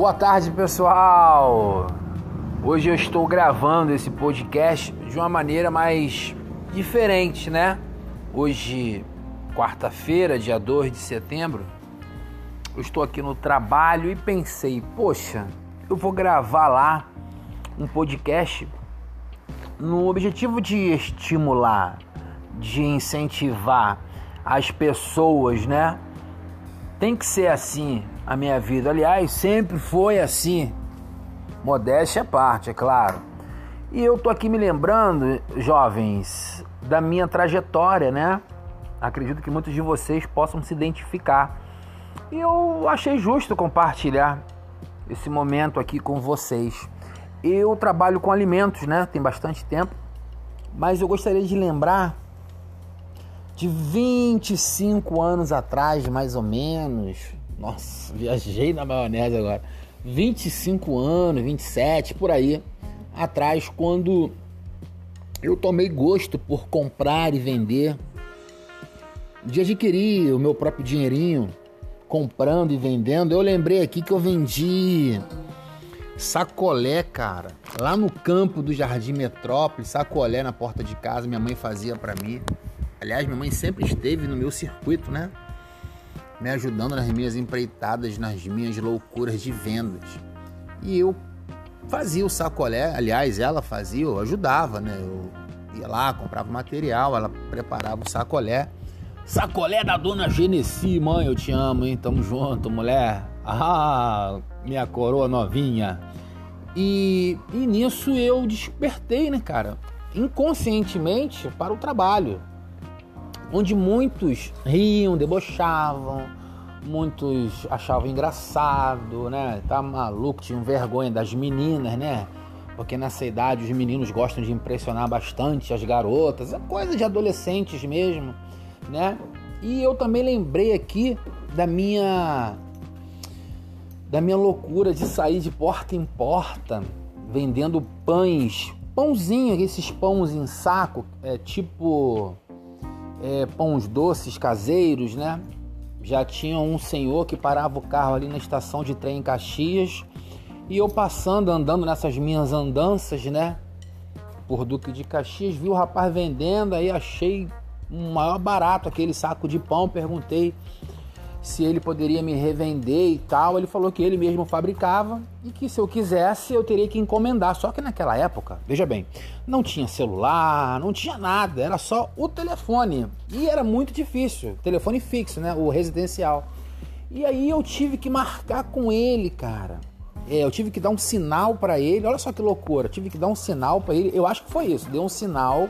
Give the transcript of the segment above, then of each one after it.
Boa tarde, pessoal. Hoje eu estou gravando esse podcast de uma maneira mais diferente, né? Hoje, quarta-feira, dia 2 de setembro, eu estou aqui no trabalho e pensei, poxa, eu vou gravar lá um podcast no objetivo de estimular, de incentivar as pessoas, né? Tem que ser assim a minha vida. Aliás, sempre foi assim. Modéstia à parte, é claro. E eu tô aqui me lembrando, jovens, da minha trajetória, né? Acredito que muitos de vocês possam se identificar. E eu achei justo compartilhar esse momento aqui com vocês. Eu trabalho com alimentos, né? Tem bastante tempo. Mas eu gostaria de lembrar de 25 anos atrás, mais ou menos. Nossa, viajei na maionese agora. 25 anos, 27, por aí atrás, quando eu tomei gosto por comprar e vender, de adquirir o meu próprio dinheirinho, comprando e vendendo, eu lembrei aqui que eu vendi sacolé, cara, lá no campo do Jardim Metrópole, sacolé na porta de casa, minha mãe fazia para mim. Aliás, minha mãe sempre esteve no meu circuito, né? Me ajudando nas minhas empreitadas, nas minhas loucuras de vendas. E eu fazia o sacolé, aliás, ela fazia, eu ajudava, né? Eu ia lá, comprava material, ela preparava o sacolé. Sacolé da dona Genesi, mãe, eu te amo, hein? Tamo junto, mulher. Ah, minha coroa novinha. E, e nisso eu despertei, né, cara? Inconscientemente para o trabalho onde muitos riam, debochavam, muitos achavam engraçado, né? Tá maluco, tinham vergonha das meninas, né? Porque nessa idade os meninos gostam de impressionar bastante as garotas, é coisa de adolescentes mesmo, né? E eu também lembrei aqui da minha da minha loucura de sair de porta em porta vendendo pães, pãozinho, esses pães em saco, é tipo é, pães doces caseiros, né? Já tinha um senhor que parava o carro ali na estação de trem em Caxias e eu passando, andando nessas minhas andanças, né? Por Duque de Caxias, vi o rapaz vendendo, aí achei um maior barato aquele saco de pão, perguntei se ele poderia me revender e tal. Ele falou que ele mesmo fabricava e que se eu quisesse eu teria que encomendar. Só que naquela época, veja bem, não tinha celular, não tinha nada, era só o telefone. E era muito difícil, telefone fixo, né, o residencial. E aí eu tive que marcar com ele, cara. É, eu tive que dar um sinal para ele. Olha só que loucura, eu tive que dar um sinal para ele. Eu acho que foi isso, deu um sinal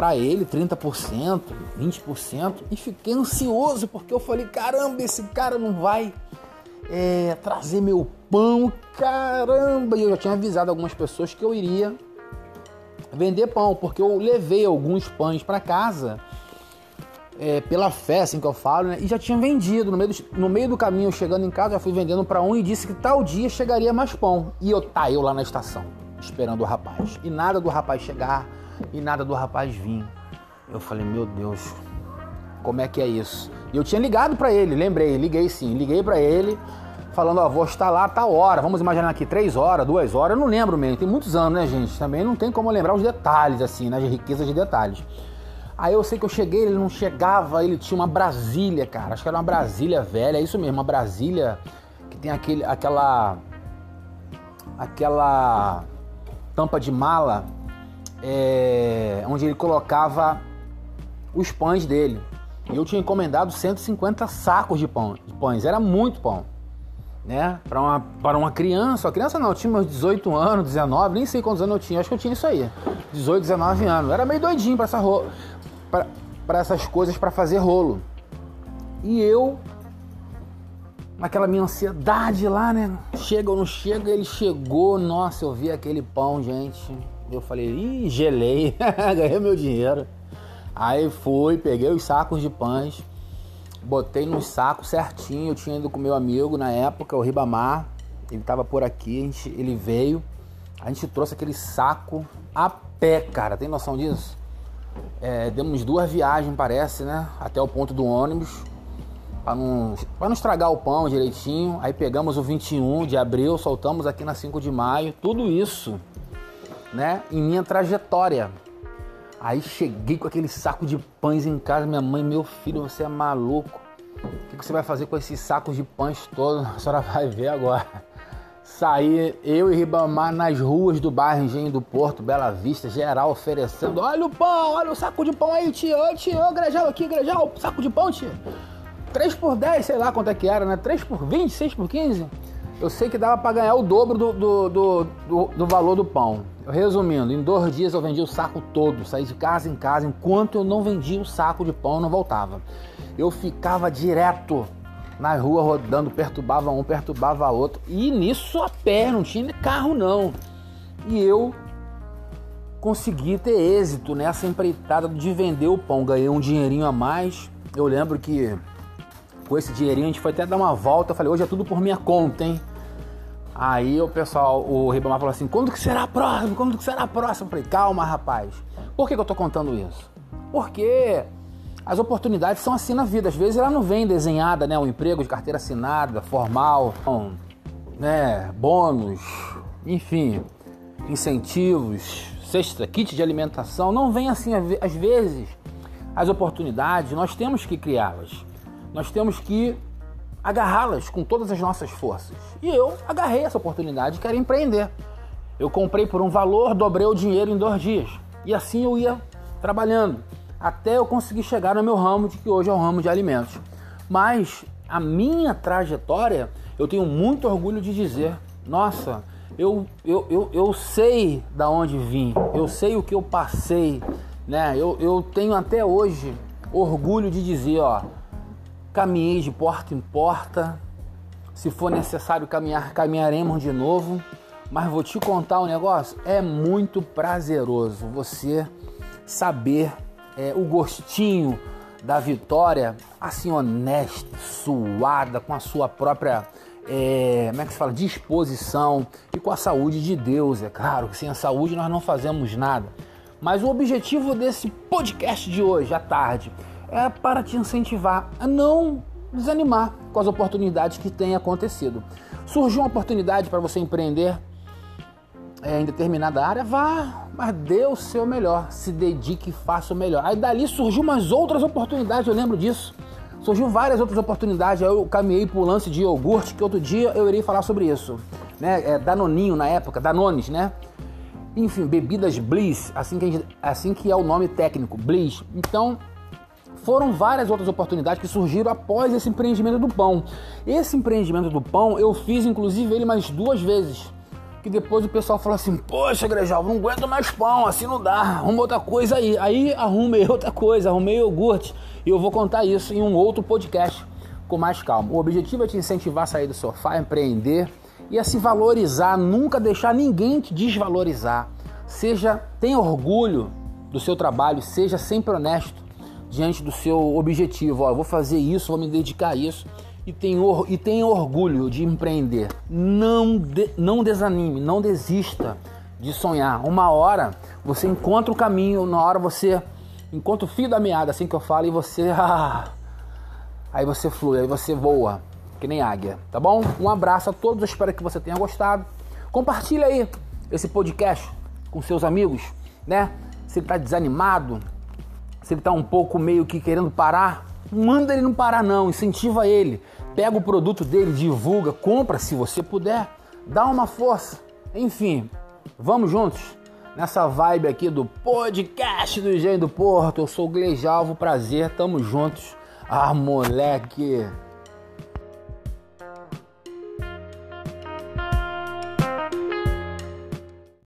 para ele 30%, 20% e fiquei ansioso porque eu falei: caramba, esse cara não vai é, trazer meu pão, caramba! E eu já tinha avisado algumas pessoas que eu iria vender pão, porque eu levei alguns pães para casa. É, pela fé, assim que eu falo, né? E já tinha vendido. No meio, do, no meio do caminho, chegando em casa, já fui vendendo para um e disse que tal dia chegaria mais pão. E eu tá eu lá na estação, esperando o rapaz. E nada do rapaz chegar e nada do rapaz vir. Eu falei, meu Deus, como é que é isso? E eu tinha ligado para ele, lembrei, liguei sim, liguei para ele, falando, ó, vou estar lá tal hora, vamos imaginar aqui três horas, duas horas, eu não lembro mesmo, tem muitos anos, né, gente? Também não tem como lembrar os detalhes, assim, né, as riquezas de detalhes. Aí eu sei que eu cheguei, ele não chegava, ele tinha uma Brasília, cara, acho que era uma Brasília velha, é isso mesmo, uma Brasília que tem aquele, aquela, aquela tampa de mala é, onde ele colocava os pães dele. E eu tinha encomendado 150 sacos de, pão, de pães, era muito pão. Né? Para uma, uma criança, a criança não, tinha meus 18 anos, 19, nem sei quantos anos eu tinha, acho que eu tinha isso aí, 18, 19 anos. era meio doidinho para essa para essas coisas para fazer rolo. E eu naquela minha ansiedade lá, né? Chega ou não chega, ele chegou, nossa, eu vi aquele pão, gente. Eu falei, ih, gelei, ganhei meu dinheiro. Aí fui, peguei os sacos de pães, botei nos sacos certinho. Eu tinha ido com meu amigo na época, o Ribamar. Ele tava por aqui, gente, ele veio. A gente trouxe aquele saco a pé, cara. Tem noção disso? É, demos duas viagens, parece, né? Até o ponto do ônibus. para não, pra não estragar o pão direitinho. Aí pegamos o 21 de abril, soltamos aqui na 5 de maio. Tudo isso, né, em minha trajetória. Aí cheguei com aquele saco de pães em casa. Minha mãe, meu filho, você é maluco. O que você vai fazer com esses sacos de pães todos? A senhora vai ver agora. Saí eu e Ribamar nas ruas do bairro Engenho do Porto, Bela Vista, geral oferecendo: olha o pão, olha o saco de pão aí, tio, tio, ô Grejal aqui, Grejal, saco de pão, tio. 3 por 10, sei lá quanto é que era, né? 3 por 20, 6 por 15. Eu sei que dava para ganhar o dobro do, do, do, do, do valor do pão. Resumindo, em dois dias eu vendi o saco todo, saí de casa em casa. Enquanto eu não vendia o saco de pão, eu não voltava. Eu ficava direto na rua rodando, perturbava um, perturbava outro. E nisso a pé, não tinha carro não. E eu consegui ter êxito nessa empreitada de vender o pão. Ganhei um dinheirinho a mais. Eu lembro que com esse dinheirinho a gente foi até dar uma volta. Eu falei, hoje é tudo por minha conta, hein? Aí o pessoal, o Ribamar falou assim: quando que será a próxima? Quando que será a próxima? Eu falei, calma, rapaz. Por que, que eu tô contando isso? Porque as oportunidades são assim na vida. Às vezes ela não vem desenhada, né? Um emprego de carteira assinada, formal, né? Bônus, enfim, incentivos, cesta, kit de alimentação. Não vem assim. Às vezes, as oportunidades nós temos que criá-las. Nós temos que agarrá-las com todas as nossas forças. E eu agarrei essa oportunidade e quero empreender. Eu comprei por um valor, dobrei o dinheiro em dois dias. E assim eu ia trabalhando até eu conseguir chegar no meu ramo, de que hoje é o ramo de alimentos. Mas a minha trajetória, eu tenho muito orgulho de dizer: nossa, eu, eu, eu, eu sei da onde vim, eu sei o que eu passei, né? Eu, eu tenho até hoje orgulho de dizer: ó Caminhei de porta em porta. Se for necessário caminhar, caminharemos de novo. Mas vou te contar um negócio: é muito prazeroso você saber é, o gostinho da vitória, assim, honesta, suada, com a sua própria, é, como é que se fala, disposição e com a saúde de Deus. É claro que sem a saúde nós não fazemos nada. Mas o objetivo desse podcast de hoje, à tarde, é para te incentivar a não desanimar com as oportunidades que têm acontecido. Surgiu uma oportunidade para você empreender é, em determinada área, vá, mas dê o seu melhor, se dedique e faça o melhor. Aí dali surgiu umas outras oportunidades, eu lembro disso. Surgiu várias outras oportunidades, eu caminhei para o lance de iogurte, que outro dia eu irei falar sobre isso. Né? É, Danoninho na época, Danones, né? Enfim, bebidas Bliss, assim que, gente, assim que é o nome técnico, Bliss. Então, foram várias outras oportunidades que surgiram após esse empreendimento do pão. Esse empreendimento do pão eu fiz inclusive ele mais duas vezes. Que depois o pessoal falou assim: Poxa, Grejal, não aguento mais pão, assim não dá, arruma outra coisa aí. Aí arrumei outra coisa, arrumei iogurte. E eu vou contar isso em um outro podcast com mais calma. O objetivo é te incentivar a sair do sofá, empreender e a se valorizar, nunca deixar ninguém te desvalorizar. Seja, tenha orgulho do seu trabalho, seja sempre honesto diante do seu objetivo. Ó, vou fazer isso, vou me dedicar a isso e tenha, e tenha orgulho de empreender. Não, de, não desanime, não desista de sonhar. Uma hora você encontra o caminho, na hora você encontra o fio da meada, assim que eu falo, e você. Ah, aí você flui, aí você voa, que nem águia, tá bom? Um abraço a todos, espero que você tenha gostado. Compartilha aí esse podcast com seus amigos, né? Se ele tá desanimado, se ele está um pouco meio que querendo parar, manda ele não parar não, incentiva ele. Pega o produto dele, divulga, compra se você puder, dá uma força. Enfim, vamos juntos nessa vibe aqui do podcast do Engenho do Porto. Eu sou o Gleijalvo, prazer, tamo juntos. Ah, moleque!